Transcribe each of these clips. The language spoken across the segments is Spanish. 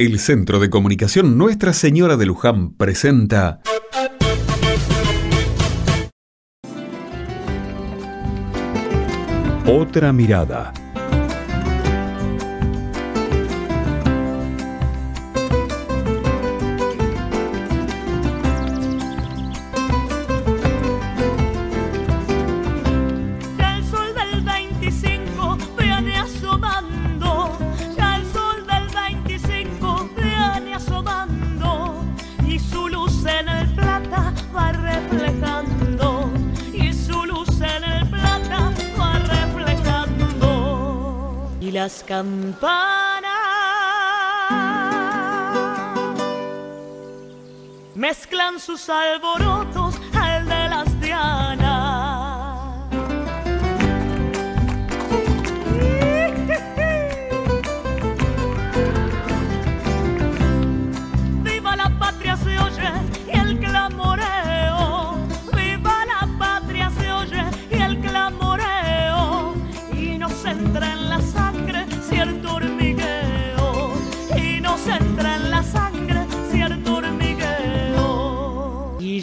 El Centro de Comunicación Nuestra Señora de Luján presenta Otra mirada. Las campanas. Mezclan sus alborotos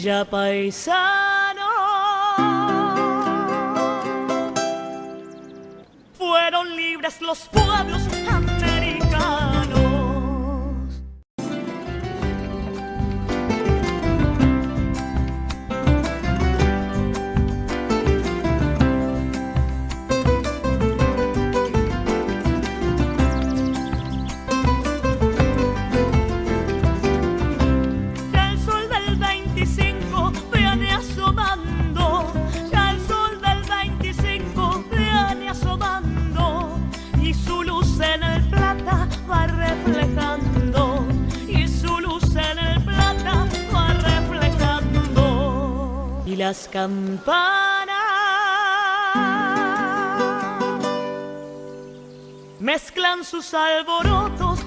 ya paisano. Fueron libres los pueblos las campanas. Mezclan sus alborotos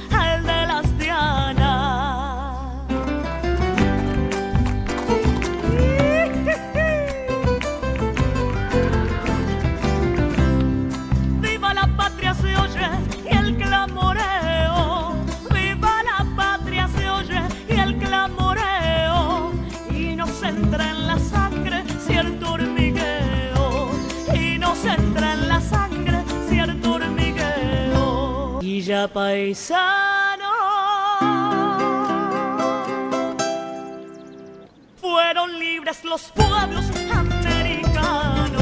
Fueron libres los pueblos americanos.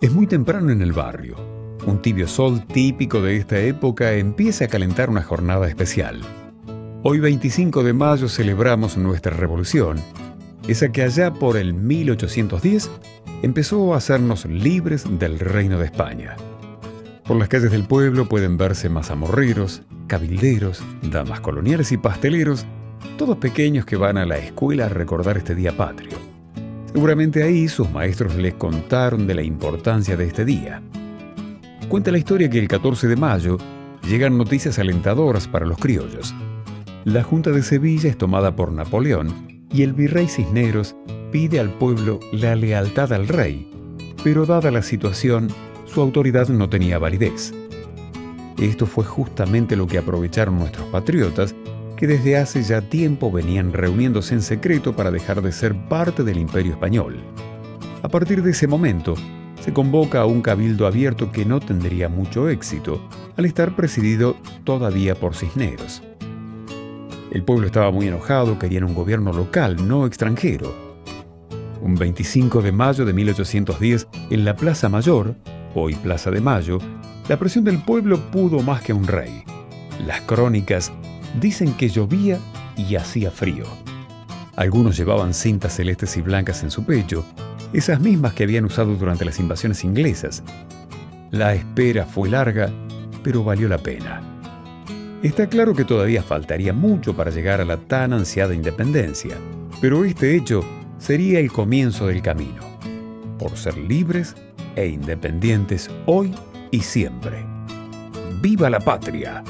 Es muy temprano en el barrio. Un tibio sol típico de esta época empieza a calentar una jornada especial. Hoy 25 de mayo celebramos nuestra revolución, esa que allá por el 1810 empezó a hacernos libres del reino de España. Por las calles del pueblo pueden verse mazamorreros, cabilderos, damas coloniales y pasteleros, todos pequeños que van a la escuela a recordar este día patrio. Seguramente ahí sus maestros les contaron de la importancia de este día. Cuenta la historia que el 14 de mayo llegan noticias alentadoras para los criollos. La Junta de Sevilla es tomada por Napoleón y el virrey Cisneros pide al pueblo la lealtad al rey, pero dada la situación, su autoridad no tenía validez. Esto fue justamente lo que aprovecharon nuestros patriotas que desde hace ya tiempo venían reuniéndose en secreto para dejar de ser parte del imperio español. A partir de ese momento, se convoca a un cabildo abierto que no tendría mucho éxito, al estar presidido todavía por Cisneros. El pueblo estaba muy enojado, querían un gobierno local, no extranjero. Un 25 de mayo de 1810, en la Plaza Mayor, hoy Plaza de Mayo, la presión del pueblo pudo más que un rey. Las crónicas dicen que llovía y hacía frío. Algunos llevaban cintas celestes y blancas en su pecho, esas mismas que habían usado durante las invasiones inglesas. La espera fue larga, pero valió la pena. Está claro que todavía faltaría mucho para llegar a la tan ansiada independencia, pero este hecho sería el comienzo del camino, por ser libres e independientes hoy y siempre. ¡Viva la patria!